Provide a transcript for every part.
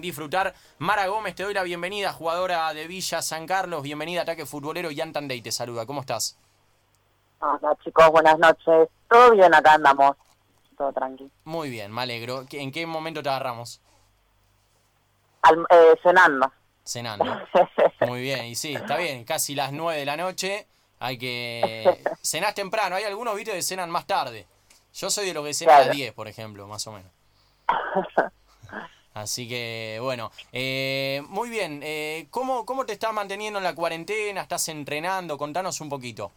disfrutar. Mara Gómez, te doy la bienvenida, jugadora de Villa San Carlos. Bienvenida Ataque Futbolero. Jan Tandey te saluda. ¿Cómo estás? Hola chicos, buenas noches. Todo bien, acá andamos. Todo tranquilo. Muy bien, me alegro. ¿En qué momento te agarramos? Al, eh, cenando. Cenando. Muy bien, y sí, está bien. Casi las 9 de la noche. Hay que... Cenás temprano. Hay algunos, viste, que cenan más tarde. Yo soy de los que cenan a las 10, por ejemplo, más o menos. Así que, bueno, eh, muy bien. Eh, ¿cómo, ¿Cómo te estás manteniendo en la cuarentena? ¿Estás entrenando? Contanos un poquito.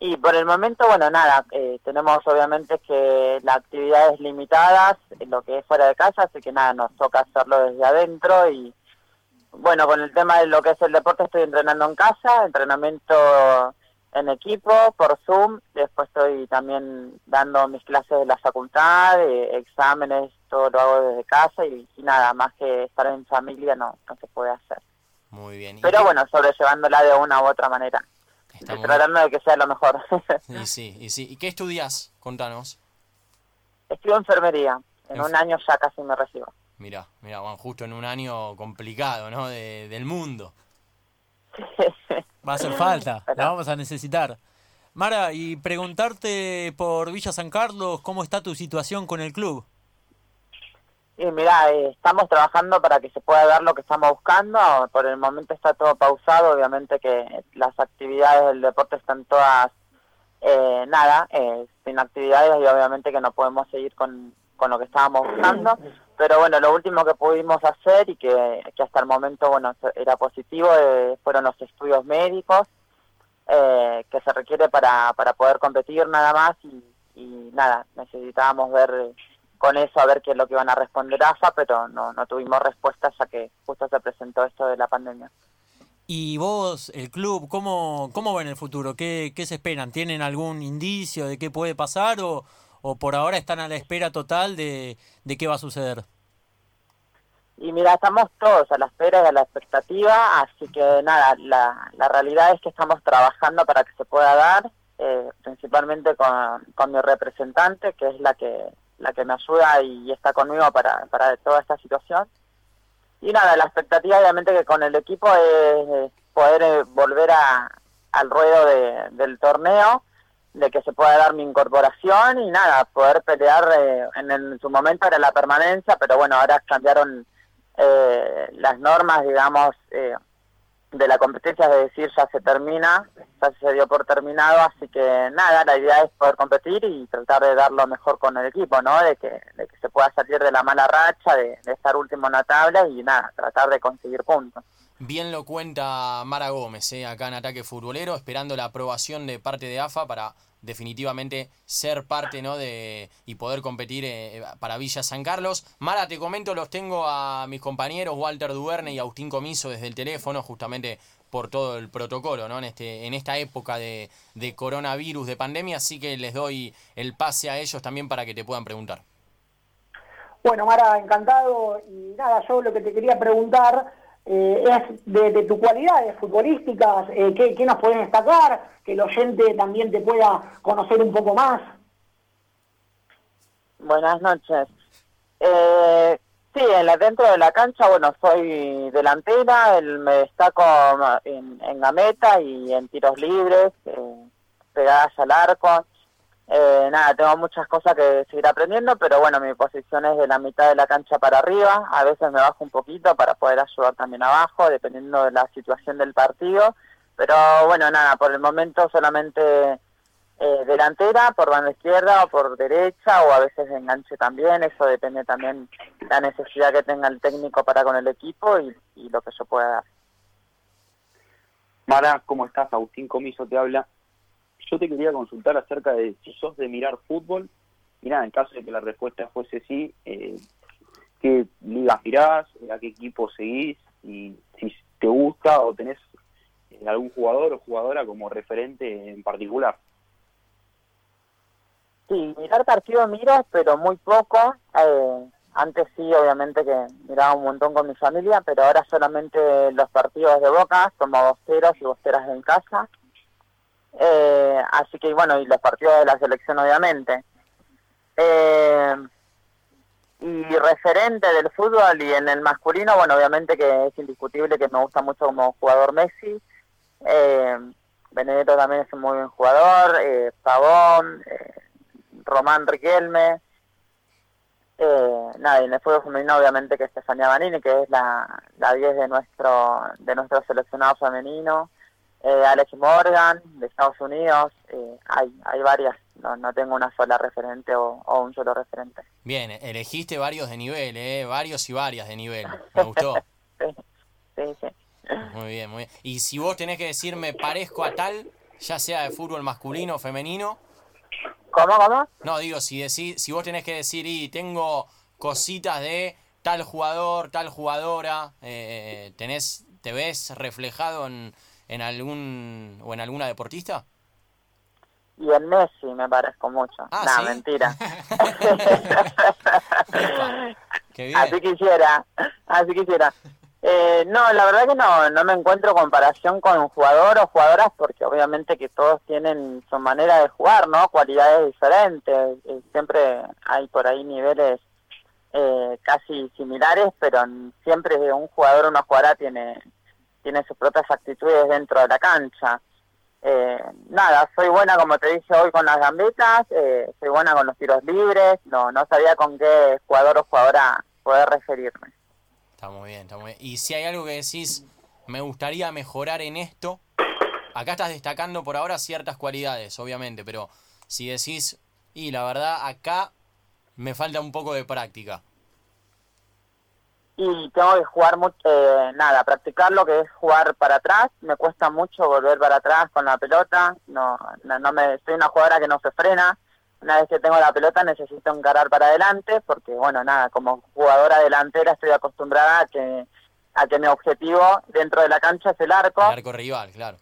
Y por el momento, bueno, nada, eh, tenemos obviamente que las actividades limitadas, en lo que es fuera de casa, así que nada, nos toca hacerlo desde adentro y bueno, con el tema de lo que es el deporte estoy entrenando en casa, entrenamiento en equipo, por Zoom, después estoy también dando mis clases de la facultad, exámenes, todo lo hago desde casa y, nada, más que estar en familia no, no se puede hacer. Muy bien. Pero bueno, sobrellevándola de una u otra manera. tratando de que sea lo mejor. y sí, y sí. ¿Y qué estudias? Contanos. Estudio enfermería. En un año ya casi me recibo. Mira, mira, Juan, justo en un año complicado, ¿no? De, del mundo. Va a hacer falta, la vamos a necesitar. Mara, y preguntarte por Villa San Carlos, ¿cómo está tu situación con el club? Y mira, eh, estamos trabajando para que se pueda dar lo que estamos buscando. Por el momento está todo pausado. Obviamente que las actividades del deporte están todas, eh, nada, eh, sin actividades y obviamente que no podemos seguir con, con lo que estábamos buscando. Pero bueno, lo último que pudimos hacer y que, que hasta el momento, bueno, era positivo, fueron los estudios médicos que se requiere para, para poder competir nada más y, nada, necesitábamos ver con eso a ver qué es lo que iban a responder AFA, pero no, no tuvimos respuestas ya que justo se presentó esto de la pandemia. ¿Y vos, el club, cómo, cómo ven el futuro? ¿Qué, ¿Qué se esperan? ¿Tienen algún indicio de qué puede pasar o, o por ahora están a la espera total de, de qué va a suceder? Y mira, estamos todos a la espera y a la expectativa, así que nada, la, la realidad es que estamos trabajando para que se pueda dar, eh, principalmente con, con mi representante, que es la que la que me ayuda y está conmigo para, para toda esta situación. Y nada, la expectativa obviamente que con el equipo es, poder eh, volver a, al ruedo de, del torneo, de que se pueda dar mi incorporación y nada, poder pelear, eh, en, su momento era la permanencia, pero bueno, ahora cambiaron eh, las normas, digamos, eh, de la competencia, es decir, ya se termina, ya se dio por terminado, así que nada, la idea es poder competir y tratar de dar lo mejor con el equipo, ¿no? De que, de que se pueda salir de la mala racha, de, estar último en la tabla y nada, tratar de conseguir puntos. Bien lo cuenta Mara Gómez, ¿eh? acá en Ataque Futbolero, esperando la aprobación de parte de AFA para definitivamente ser parte ¿no? de y poder competir eh, para Villa San Carlos. Mara, te comento, los tengo a mis compañeros Walter Duverne y Agustín Comiso desde el teléfono, justamente por todo el protocolo, ¿no? En este, en esta época de, de coronavirus, de pandemia, así que les doy el pase a ellos también para que te puedan preguntar. Bueno, Mara, encantado. Y nada, yo lo que te quería preguntar eh, es de, tus cualidades futbolísticas, eh, ¿qué, nos pueden destacar? Que el oyente también te pueda conocer un poco más. Buenas noches. Eh, sí, en la, dentro de la cancha, bueno, soy delantera, el, me destaco en, en la meta y en tiros libres, eh, pegadas al arco. Eh, nada, tengo muchas cosas que seguir aprendiendo, pero bueno, mi posición es de la mitad de la cancha para arriba. A veces me bajo un poquito para poder ayudar también abajo, dependiendo de la situación del partido. Pero bueno, nada, por el momento solamente eh, delantera, por banda izquierda o por derecha, o a veces enganche también. Eso depende también la necesidad que tenga el técnico para con el equipo y, y lo que yo pueda dar. Mara, ¿cómo estás? Agustín Comiso te habla yo te quería consultar acerca de si sos de mirar fútbol. Y en caso de que la respuesta fuese sí, eh, ¿qué ligas mirás? ¿A qué equipo seguís? Y si te gusta o tenés eh, algún jugador o jugadora como referente en particular. Sí, mirar partidos miro, pero muy poco. Eh, antes sí, obviamente que miraba un montón con mi familia, pero ahora solamente los partidos de Boca, como bosteros y bosteras en casa. Eh, así que bueno, y los partidos de la selección obviamente. Eh, y referente del fútbol y en el masculino, bueno, obviamente que es indiscutible que me gusta mucho como jugador Messi. Eh, Benedetto también es un muy buen jugador, eh, Pavón, eh, Román Riquelme. Eh, nada, y en el fútbol femenino obviamente que es Stefania Banini, que es la, la 10 de nuestro, de nuestro seleccionado femenino. Eh, Alex Morgan, de Estados Unidos. Eh, hay, hay varias no, no tengo una sola referente o, un solo referente. Bien, elegiste varios de nivel, ¿eh? Varios y varias de nivel. Me gustó. sí, sí, Muy bien, muy bien. Y si vos tenés que decirme parezco a tal, ya sea de fútbol masculino o femenino. ¿Cómo, cómo? No, digo, si, decís, si vos tenés que decir, y tengo cositas de tal jugador, tal jugadora, eh, tenés, ¿te ves reflejado en, en algún o en alguna deportista? y en Messi me parezco mucho. Ah, no, mentira. Así quisiera, así quisiera. Eh, no, la verdad que no, no me encuentro comparación con un jugador o jugadoras porque obviamente que todos tienen su manera de jugar, ¿no? Cualidades diferentes. Eh, siempre hay por ahí niveles eh, casi similares, pero siempre un jugador o una jugadora tiene, tiene sus propias actitudes dentro de la cancha. Eh, nada, soy buena como te dije hoy con las gambetas, eh, soy buena con los tiros libres, no, no sabía con qué jugador o jugadora poder referirme. Está muy bien, está muy bien. Y si hay algo que decís, me gustaría mejorar en esto, acá estás destacando por ahora ciertas cualidades, obviamente, pero si decís, y la verdad, acá me falta un poco de práctica y tengo que jugar mucho, eh, nada, practicar lo que es jugar para atrás, me cuesta mucho volver para atrás con la pelota, no, no, me, soy una jugadora que no se frena, una vez que tengo la pelota necesito encarar para adelante, porque bueno, nada, como jugadora delantera estoy acostumbrada a que, a que mi objetivo dentro de la cancha es el arco. El arco rival, claro.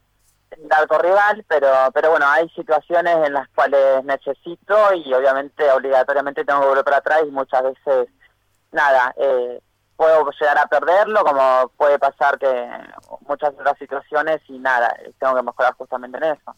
El arco rival, pero, pero bueno, hay situaciones en las cuales necesito y obviamente obligatoriamente tengo que volver para atrás y muchas veces, nada, eh, puedo llegar a perderlo, como puede pasar que muchas otras situaciones y nada, tengo que mejorar justamente en eso.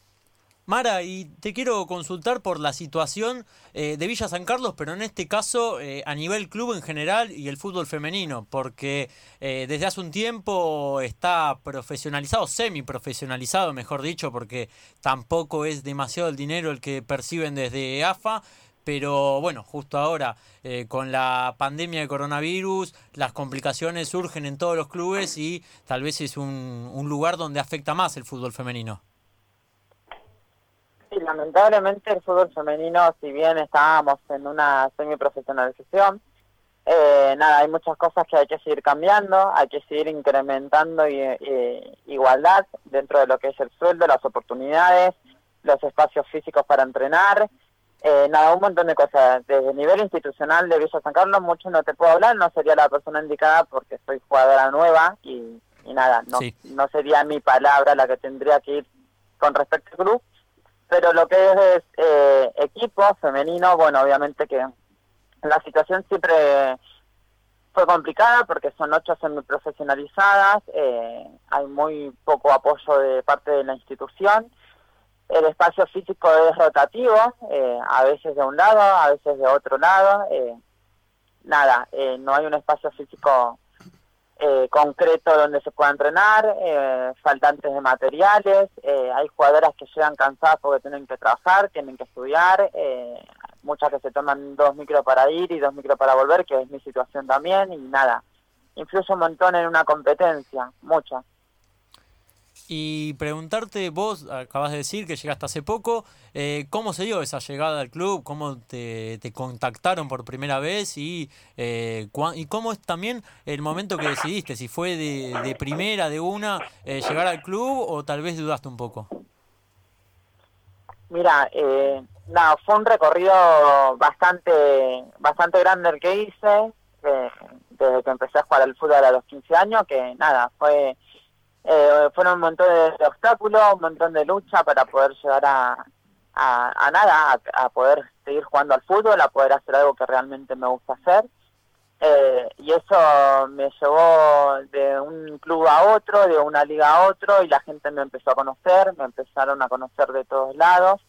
Mara, y te quiero consultar por la situación eh, de Villa San Carlos, pero en este caso eh, a nivel club en general y el fútbol femenino, porque eh, desde hace un tiempo está profesionalizado, semi profesionalizado, mejor dicho, porque tampoco es demasiado el dinero el que perciben desde AFA, pero bueno, justo ahora eh, con la pandemia de coronavirus, las complicaciones surgen en todos los clubes y tal vez es un, un lugar donde afecta más el fútbol femenino. Sí, lamentablemente el fútbol femenino, si bien estábamos en una semiprofesionalización, eh, nada, hay muchas cosas que hay que seguir cambiando, hay que seguir incrementando igualdad dentro de lo que es el sueldo, las oportunidades, los espacios físicos para entrenar eh, nada, un montón de cosas. Desde el nivel institucional de Villa San Carlos mucho no te puedo hablar, no sería la persona indicada porque soy jugadora nueva y, nada, no, no sería mi palabra la que tendría que ir con respecto al club. Pero lo que es, eh, equipo femenino, bueno, obviamente que la situación siempre fue complicada porque son ocho semiprofesionalizadas, eh, hay muy poco apoyo de parte de la institución el espacio físico es rotativo, eh, a veces de un lado, a veces de otro lado. Eh, nada, eh, no hay un espacio físico concreto donde se pueda entrenar, faltantes de materiales, hay jugadoras que llegan cansadas porque tienen que trabajar, tienen que estudiar, muchas que se toman dos micros para ir y dos micros para volver, que es mi situación también, y nada, influye un montón en una competencia, mucha. Y preguntarte, vos acabas de decir que llegaste hace poco, eh, ¿cómo se dio esa llegada al club? ¿Cómo te, contactaron por primera vez? Y, eh, ¿Y cómo es también el momento que decidiste? Si fue de, primera, de una, eh, llegar al club o tal vez dudaste un poco. Mira, eh, no, fue un recorrido bastante, bastante grande el que hice, desde que empecé a jugar al fútbol a los 15 años, que nada, fue eh, fueron un montón de, obstáculos, un montón de lucha para poder llegar a, a, nada, a, poder seguir jugando al fútbol, a poder hacer algo que realmente me gusta hacer. Eh, y eso me llevó de un club a otro, de una liga a otro, y la gente me empezó a conocer, me empezaron a conocer de todos lados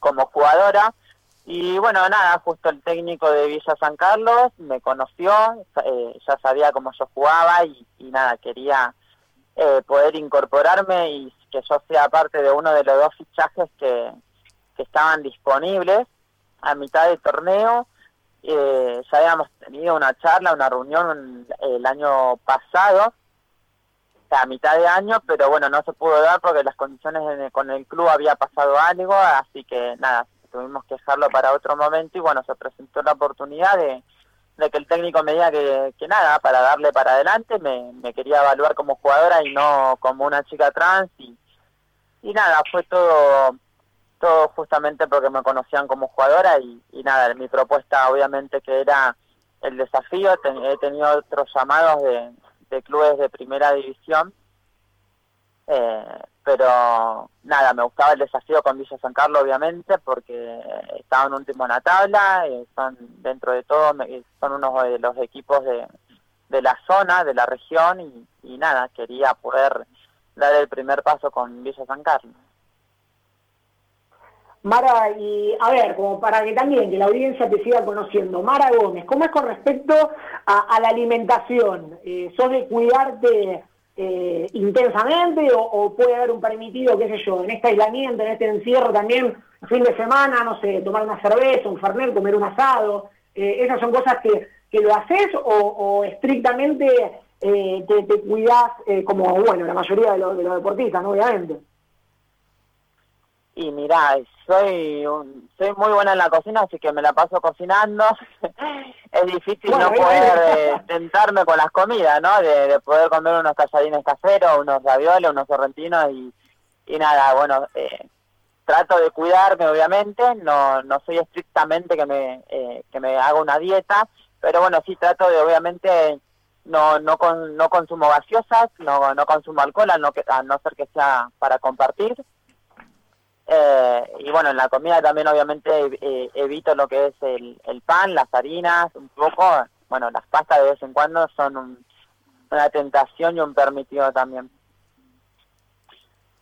como jugadora. Y bueno, nada, justo el técnico de Villa San Carlos me conoció, eh, ya sabía cómo yo jugaba y, nada, quería eh, poder incorporarme y que yo sea parte de uno de los dos fichajes que, que estaban disponibles a mitad del torneo. Eh, ya habíamos tenido una charla, una reunión el año pasado, a mitad de año, pero bueno, no se pudo dar porque las condiciones con el club había pasado algo, así que nada, tuvimos que dejarlo para otro momento y bueno, se presentó la oportunidad de, que el técnico me diga que, nada, para darle para adelante, me, quería evaluar como jugadora y no como una chica trans y, y nada, fue todo todo justamente porque me conocían como jugadora y, nada, mi propuesta obviamente que era el desafío, he tenido otros llamados de, de clubes de primera división eh, pero nada, me gustaba el desafío con Villa San Carlos, obviamente, porque estaban último en la tabla, eh, son dentro de todo, son uno de los equipos de, de la zona, de la región, y, y nada, quería poder dar el primer paso con Villa San Carlos. Mara, y a ver, como para que también que la audiencia te siga conociendo, Mara Gómez, ¿cómo es con respecto a, la alimentación? Eh, ¿Sos de cuidarte eh, intensamente o, puede haber un permitido, qué sé yo, en este aislamiento, en este encierro también, fin de semana, no sé, tomar una cerveza, un fernet, comer un asado, eh, esas son cosas que, que lo haces o, estrictamente eh, te, te, cuidás como, bueno, la mayoría de, los, de los deportistas, ¿no? obviamente. Y mira, soy soy muy buena en la cocina, así que me la paso cocinando. es difícil no poder eh, tentarme con las comidas, ¿no? De, poder comer unos tallarines caseros, unos ravioles, unos sorrentinos y, y nada, bueno, eh, trato de cuidarme, obviamente. No no soy estrictamente que me eh, que me haga una dieta, pero bueno, sí trato de, obviamente, no no con, no consumo gaseosas, no no consumo alcohol, a no, a no ser que sea para compartir eh, y bueno, en la comida también obviamente eh, evito lo que es el, el, pan, las harinas, un poco, bueno, las pastas de vez en cuando son una tentación y un permitido también.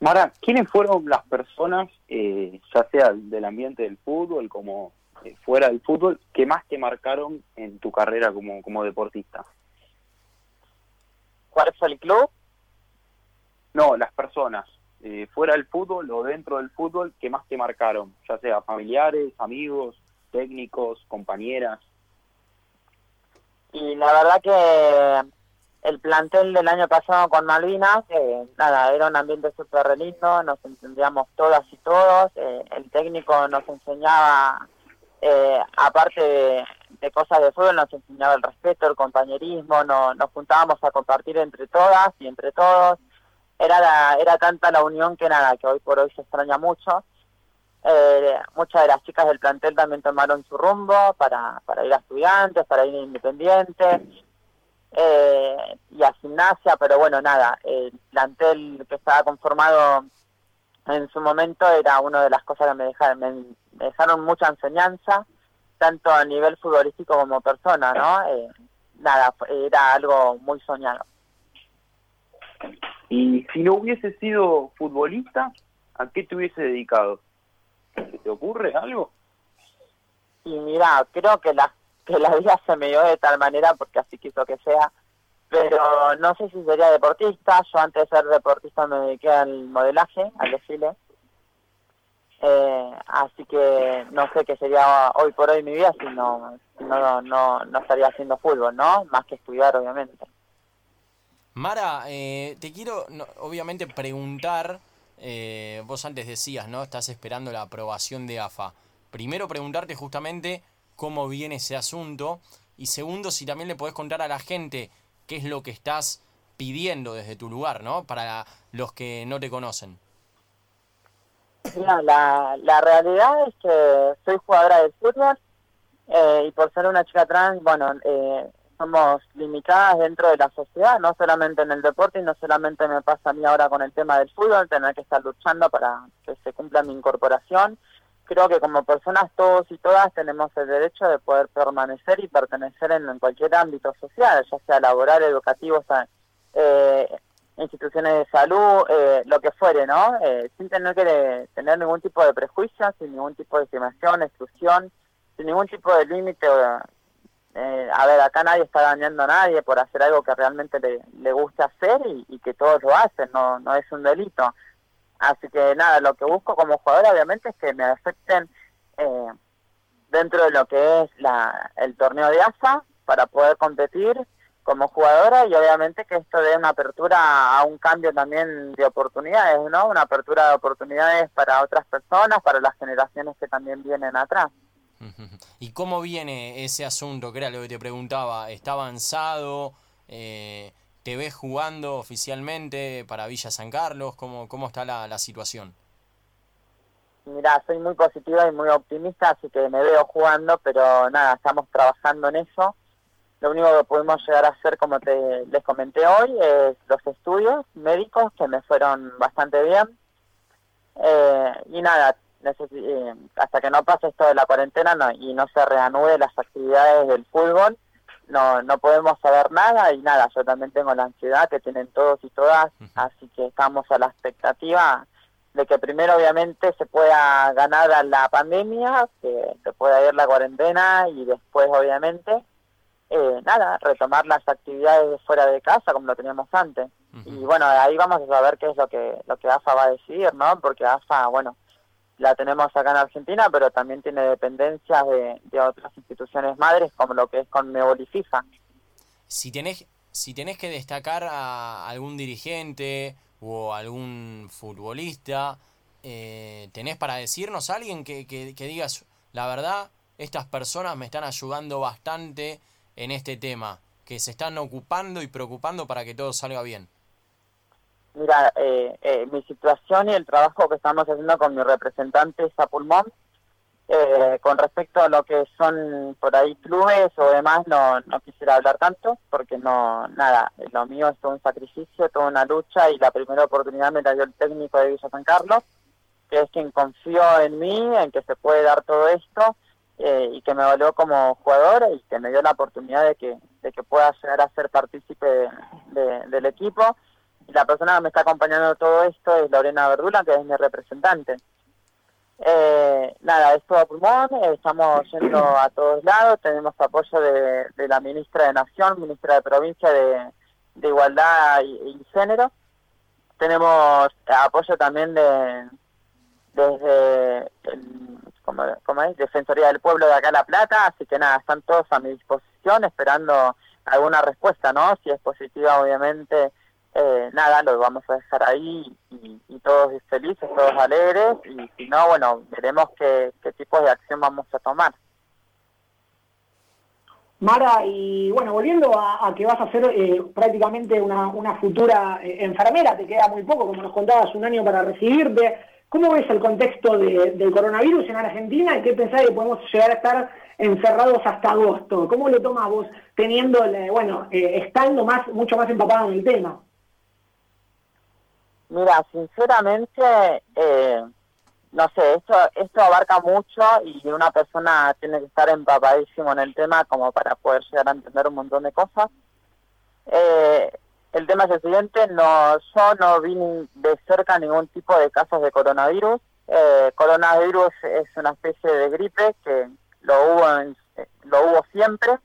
Mara, ¿quiénes fueron las personas, eh, ya sea del ambiente del fútbol como fuera del fútbol, que más te marcaron en tu carrera como, como deportista? ¿Cuál fue el club? No, las personas. Eh, fuera del fútbol o dentro del fútbol que más te marcaron, ya sea familiares, amigos, técnicos, compañeras? Y la verdad que el plantel del año pasado con Malvinas, eh, nada, era un ambiente súper lindo, nos entendíamos todas y todos, eh, el técnico nos enseñaba, aparte de, de, cosas de fútbol, nos enseñaba el respeto, el compañerismo, no, nos juntábamos a compartir entre todas y entre todos, era, era tanta la unión que nada, que hoy por hoy se extraña mucho. Eh, muchas de las chicas del plantel también tomaron su rumbo para, para ir a estudiantes, para ir a independientes eh, y a gimnasia, pero bueno, nada, el plantel que estaba conformado en su momento era una de las cosas que me dejaron, me, dejaron mucha enseñanza, tanto a nivel futbolístico como persona, ¿no? Eh, nada, era algo muy soñado. Y si no hubiese sido futbolista, ¿a qué te hubiese dedicado? te ocurre algo? Y mira, creo que la, que la vida se me dio de tal manera porque así quiso que sea, pero no sé si sería deportista. Yo antes de ser deportista me dediqué al modelaje, al desfile. Eh, así que no sé qué sería hoy por hoy mi vida si no, no, no, no estaría haciendo fútbol, ¿no? Más que estudiar, obviamente. Mara, eh, te quiero obviamente preguntar, eh, vos antes decías, ¿no? Estás esperando la aprobación de AFA. Primero preguntarte justamente cómo viene ese asunto y segundo si también le podés contar a la gente qué es lo que estás pidiendo desde tu lugar, ¿no? Para los que no te conocen. la, la realidad es que soy jugadora de fútbol eh, y por ser una chica trans, bueno, eh, somos limitadas dentro de la sociedad, no solamente en el deporte y no solamente me pasa a mí ahora con el tema del fútbol, tener que estar luchando para que se cumpla mi incorporación. Creo que como personas todos y todas tenemos el derecho de poder permanecer y pertenecer en, cualquier ámbito social, ya sea laboral, educativo, eh, instituciones de salud, eh, lo que fuere, ¿no? Eh, sin tener que tener ningún tipo de prejuicio, sin ningún tipo de discriminación, exclusión, sin ningún tipo de límite. Eh, a ver, acá nadie está dañando a nadie por hacer algo que realmente le, le gusta hacer y, que todos lo hacen, no, no es un delito. Así que nada, lo que busco como jugador obviamente es que me acepten dentro de lo que es la, el torneo de AFA para poder competir como jugadora y obviamente que esto dé una apertura a un cambio también de oportunidades, ¿no? Una apertura de oportunidades para otras personas, para las generaciones que también vienen atrás. ¿Y cómo viene ese asunto? Que era lo que te preguntaba. ¿Está avanzado? Eh, ¿Te ves jugando oficialmente para Villa San Carlos? ¿Cómo, cómo está la, la situación? Mira, soy muy positiva y muy optimista, así que me veo jugando, pero nada, estamos trabajando en eso lo único que pudimos llegar a hacer, como te les comenté hoy, es los estudios médicos que me fueron bastante bien. Eh, y nada, eh, hasta que no pase esto de la cuarentena no, y no se reanude las actividades del fútbol, no, no podemos saber nada y nada, yo también tengo la ansiedad que tienen todos y todas, así que estamos a la expectativa de que primero obviamente se pueda ganar a la pandemia, que se pueda ir la cuarentena y después obviamente eh, nada, retomar las actividades fuera de casa como lo teníamos antes. Y bueno, ahí vamos a saber qué es lo que, lo que AFA va a decir, ¿no? Porque AFA, bueno, la tenemos acá en Argentina, pero también tiene dependencias de, otras instituciones madres como lo que es con y. Si tenés, si tenés que destacar a algún dirigente o algún futbolista, eh, ¿tenés para decirnos a alguien que, que digas, la verdad, estas personas me están ayudando bastante en este tema, que se están ocupando y preocupando para que todo salga bien? Mira, eh, eh, mi situación y el trabajo que estamos haciendo con mi representante es a pulmón. Eh, con respecto a lo que son por ahí clubes o demás, no, no quisiera hablar tanto, porque no, nada, lo mío es todo un sacrificio, toda una lucha y la primera oportunidad me la dio el técnico de Villa San Carlos, que es quien confió en mí, en que se puede dar todo esto eh, y que me valió como jugador y que me dio la oportunidad de que, de que pueda llegar a ser partícipe del equipo. La persona que me está acompañando todo esto es Lorena Verdula, que es mi representante. Eh, nada, esto a pulmón, estamos yendo a todos lados, tenemos apoyo de, la ministra de Nación, ministra de Provincia de, Igualdad y, Género. Tenemos apoyo también de desde el como, es, Defensoría del Pueblo de acá La Plata, así que nada, están todos a mi disposición esperando alguna respuesta, ¿no? Si es positiva, obviamente, eh, nada, lo vamos a dejar ahí y, todos felices, todos alegres, y si no, bueno, veremos qué, qué tipos de acción vamos a tomar. Mara, y bueno, volviendo a, que vas a ser eh, prácticamente una, una futura eh, enfermera, te queda muy poco, como nos contabas, un año para recibirte. ¿Cómo ves el contexto del coronavirus en Argentina y qué pensás que podemos llegar a estar encerrados hasta agosto? ¿Cómo lo tomas vos teniendo, bueno, eh, estando más, mucho más empapado en el tema? Mira, sinceramente, eh, no sé, esto, esto abarca mucho y una persona tiene que estar empapadísimo en el tema como para poder llegar a entender un montón de cosas. Eh, el tema es el siguiente, no, yo no vi de cerca ningún tipo de casos de coronavirus. Eh, coronavirus es una especie de gripe que lo hubo, lo hubo siempre.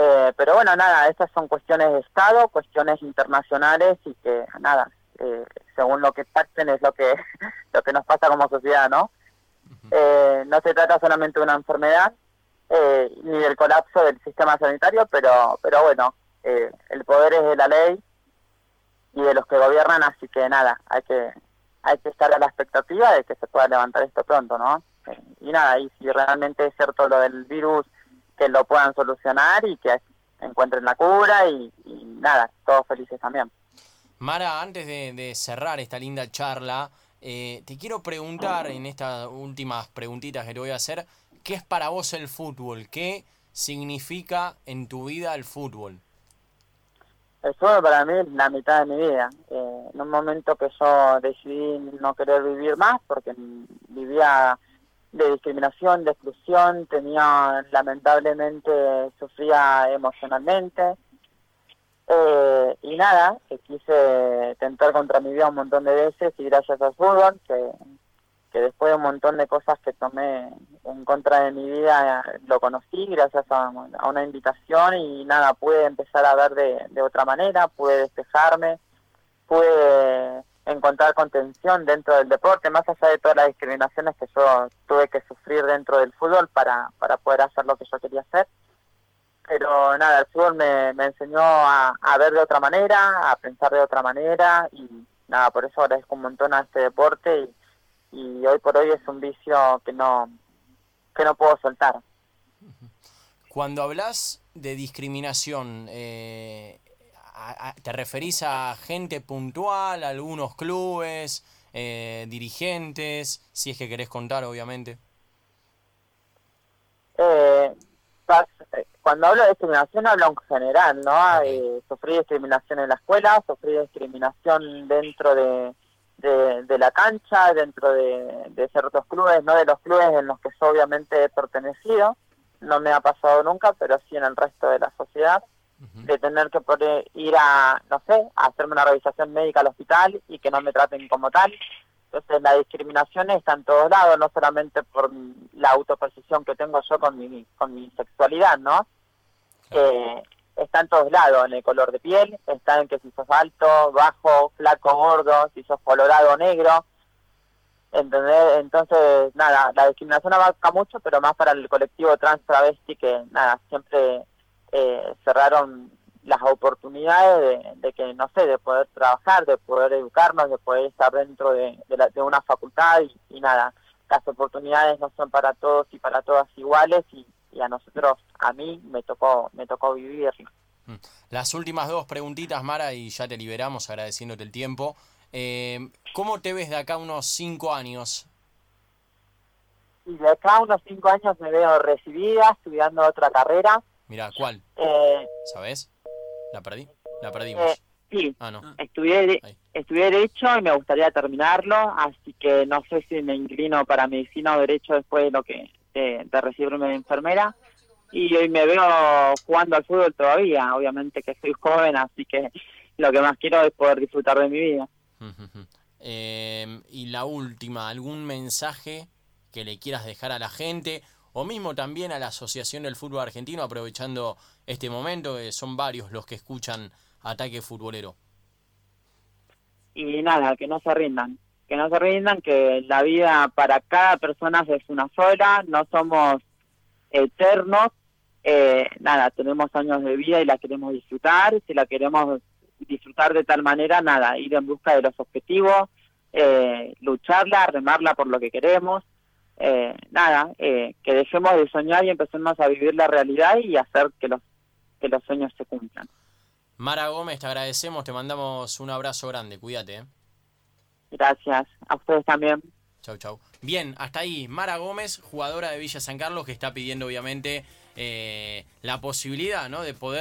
Eh, pero bueno, nada, estas son cuestiones de Estado, cuestiones internacionales y que nada, eh, según lo que pacten es lo que, lo que nos pasa como sociedad, ¿no? no se trata solamente de una enfermedad ni del colapso del sistema sanitario, pero, pero bueno, eh, el poder es de la ley y de los que gobiernan, así que nada, hay que hay que estar a la expectativa de que se pueda levantar esto pronto, ¿no? Eh, y nada, y si realmente es cierto lo del virus, que lo puedan solucionar y que encuentren la cura y, nada, todos felices también. Mara, antes de, cerrar esta linda charla, eh, te quiero preguntar en estas últimas preguntitas que te voy a hacer, ¿qué es para vos el fútbol? ¿Qué significa en tu vida el fútbol? El fútbol para mí es la mitad de mi vida. Eh, en un momento que yo decidí no querer vivir más porque vivía de discriminación, de exclusión, tenía lamentablemente, sufría emocionalmente. Eh, y nada, que quise tentar contra mi vida un montón de veces y gracias al fútbol, que, que después de un montón de cosas que tomé en contra de mi vida, lo conocí gracias a, a una invitación y nada, pude empezar a ver de, de otra manera, pude despejarme, pude encontrar contención dentro del deporte, más allá de todas las discriminaciones que yo tuve que sufrir dentro del fútbol para, para poder hacer lo que yo quería hacer. Pero nada, el fútbol me, me enseñó a, ver de otra manera, a pensar de otra manera y nada, por eso agradezco un montón a este deporte y, y hoy por hoy es un vicio que no, que no puedo soltar. Cuando hablas de discriminación, eh, a- a- ¿te referís a gente puntual, a algunos clubes, eh, dirigentes? Si es que querés contar, obviamente. Eh, eh, cuando hablo de discriminación hablo en general, ¿no? Ok. Eh, sufrí discriminación en la escuela, sufrí discriminación dentro de, de, de la cancha, dentro de, de ciertos clubes, no de los clubes en los que yo obviamente he pertenecido, no me ha pasado nunca, pero sí en el resto de la sociedad, De tener que poder ir a, no sé, a hacerme una revisación médica al hospital y que no me traten como tal. Entonces la discriminación está en todos lados, no solamente por la autopercepción que tengo yo con mi, con mi sexualidad, ¿no? Eh, está en todos lados, en el color de piel, está en que si sos alto, bajo, flaco, gordo, si sos colorado o negro. ¿Entendés? Entonces, nada, la discriminación abarca mucho, pero más para el colectivo trans travesti que, nada, siempre eh, cerraron las oportunidades de, de que, no sé, de poder trabajar, de poder educarnos, de poder estar dentro de, de, la- de una facultad y, y nada, las oportunidades no son para todos y para todas iguales y, y a nosotros, a mí, me tocó, me tocó vivirlo. Mm. Las últimas dos preguntitas, Mara, y ya te liberamos agradeciéndote el tiempo. Eh, ¿Cómo te ves de acá a unos cinco años? Y de acá unos cinco años me veo recibida, estudiando otra carrera. Mira, ¿cuál? Eh, ¿Sabes? ¿La perdí? La perdimos. eh, sí, Ah, no. estudié, de- Ahí. estudié Derecho y me gustaría terminarlo, así que no sé si me inclino para Medicina o Derecho después de lo que de, de recibirme de enfermera. Y hoy me veo jugando al fútbol todavía, obviamente que soy joven, así que lo que más quiero es poder disfrutar de mi vida. Eh, y la última, ¿algún mensaje que le quieras dejar a la gente o mismo también a la Asociación del Fútbol Argentino, aprovechando este momento, son varios los que escuchan Ataque Futbolero? y nada, que no se rindan, que no se rindan, que la vida para cada persona es una sola, no somos eternos, eh, nada, tenemos años de vida y la queremos disfrutar, si la queremos disfrutar de tal manera, nada, ir en busca de los objetivos, eh, lucharla, remarla por lo que queremos, eh, nada, eh, que dejemos de soñar y empecemos a vivir la realidad y hacer que los, que los sueños se cumplan. Mara Gómez, te agradecemos, te mandamos un abrazo grande, cuídate. ¿eh? Gracias, a ustedes también. Chau, chau. Bien, hasta ahí. Mara Gómez, jugadora de Villa San Carlos, que está pidiendo obviamente eh, la posibilidad ¿no? de poder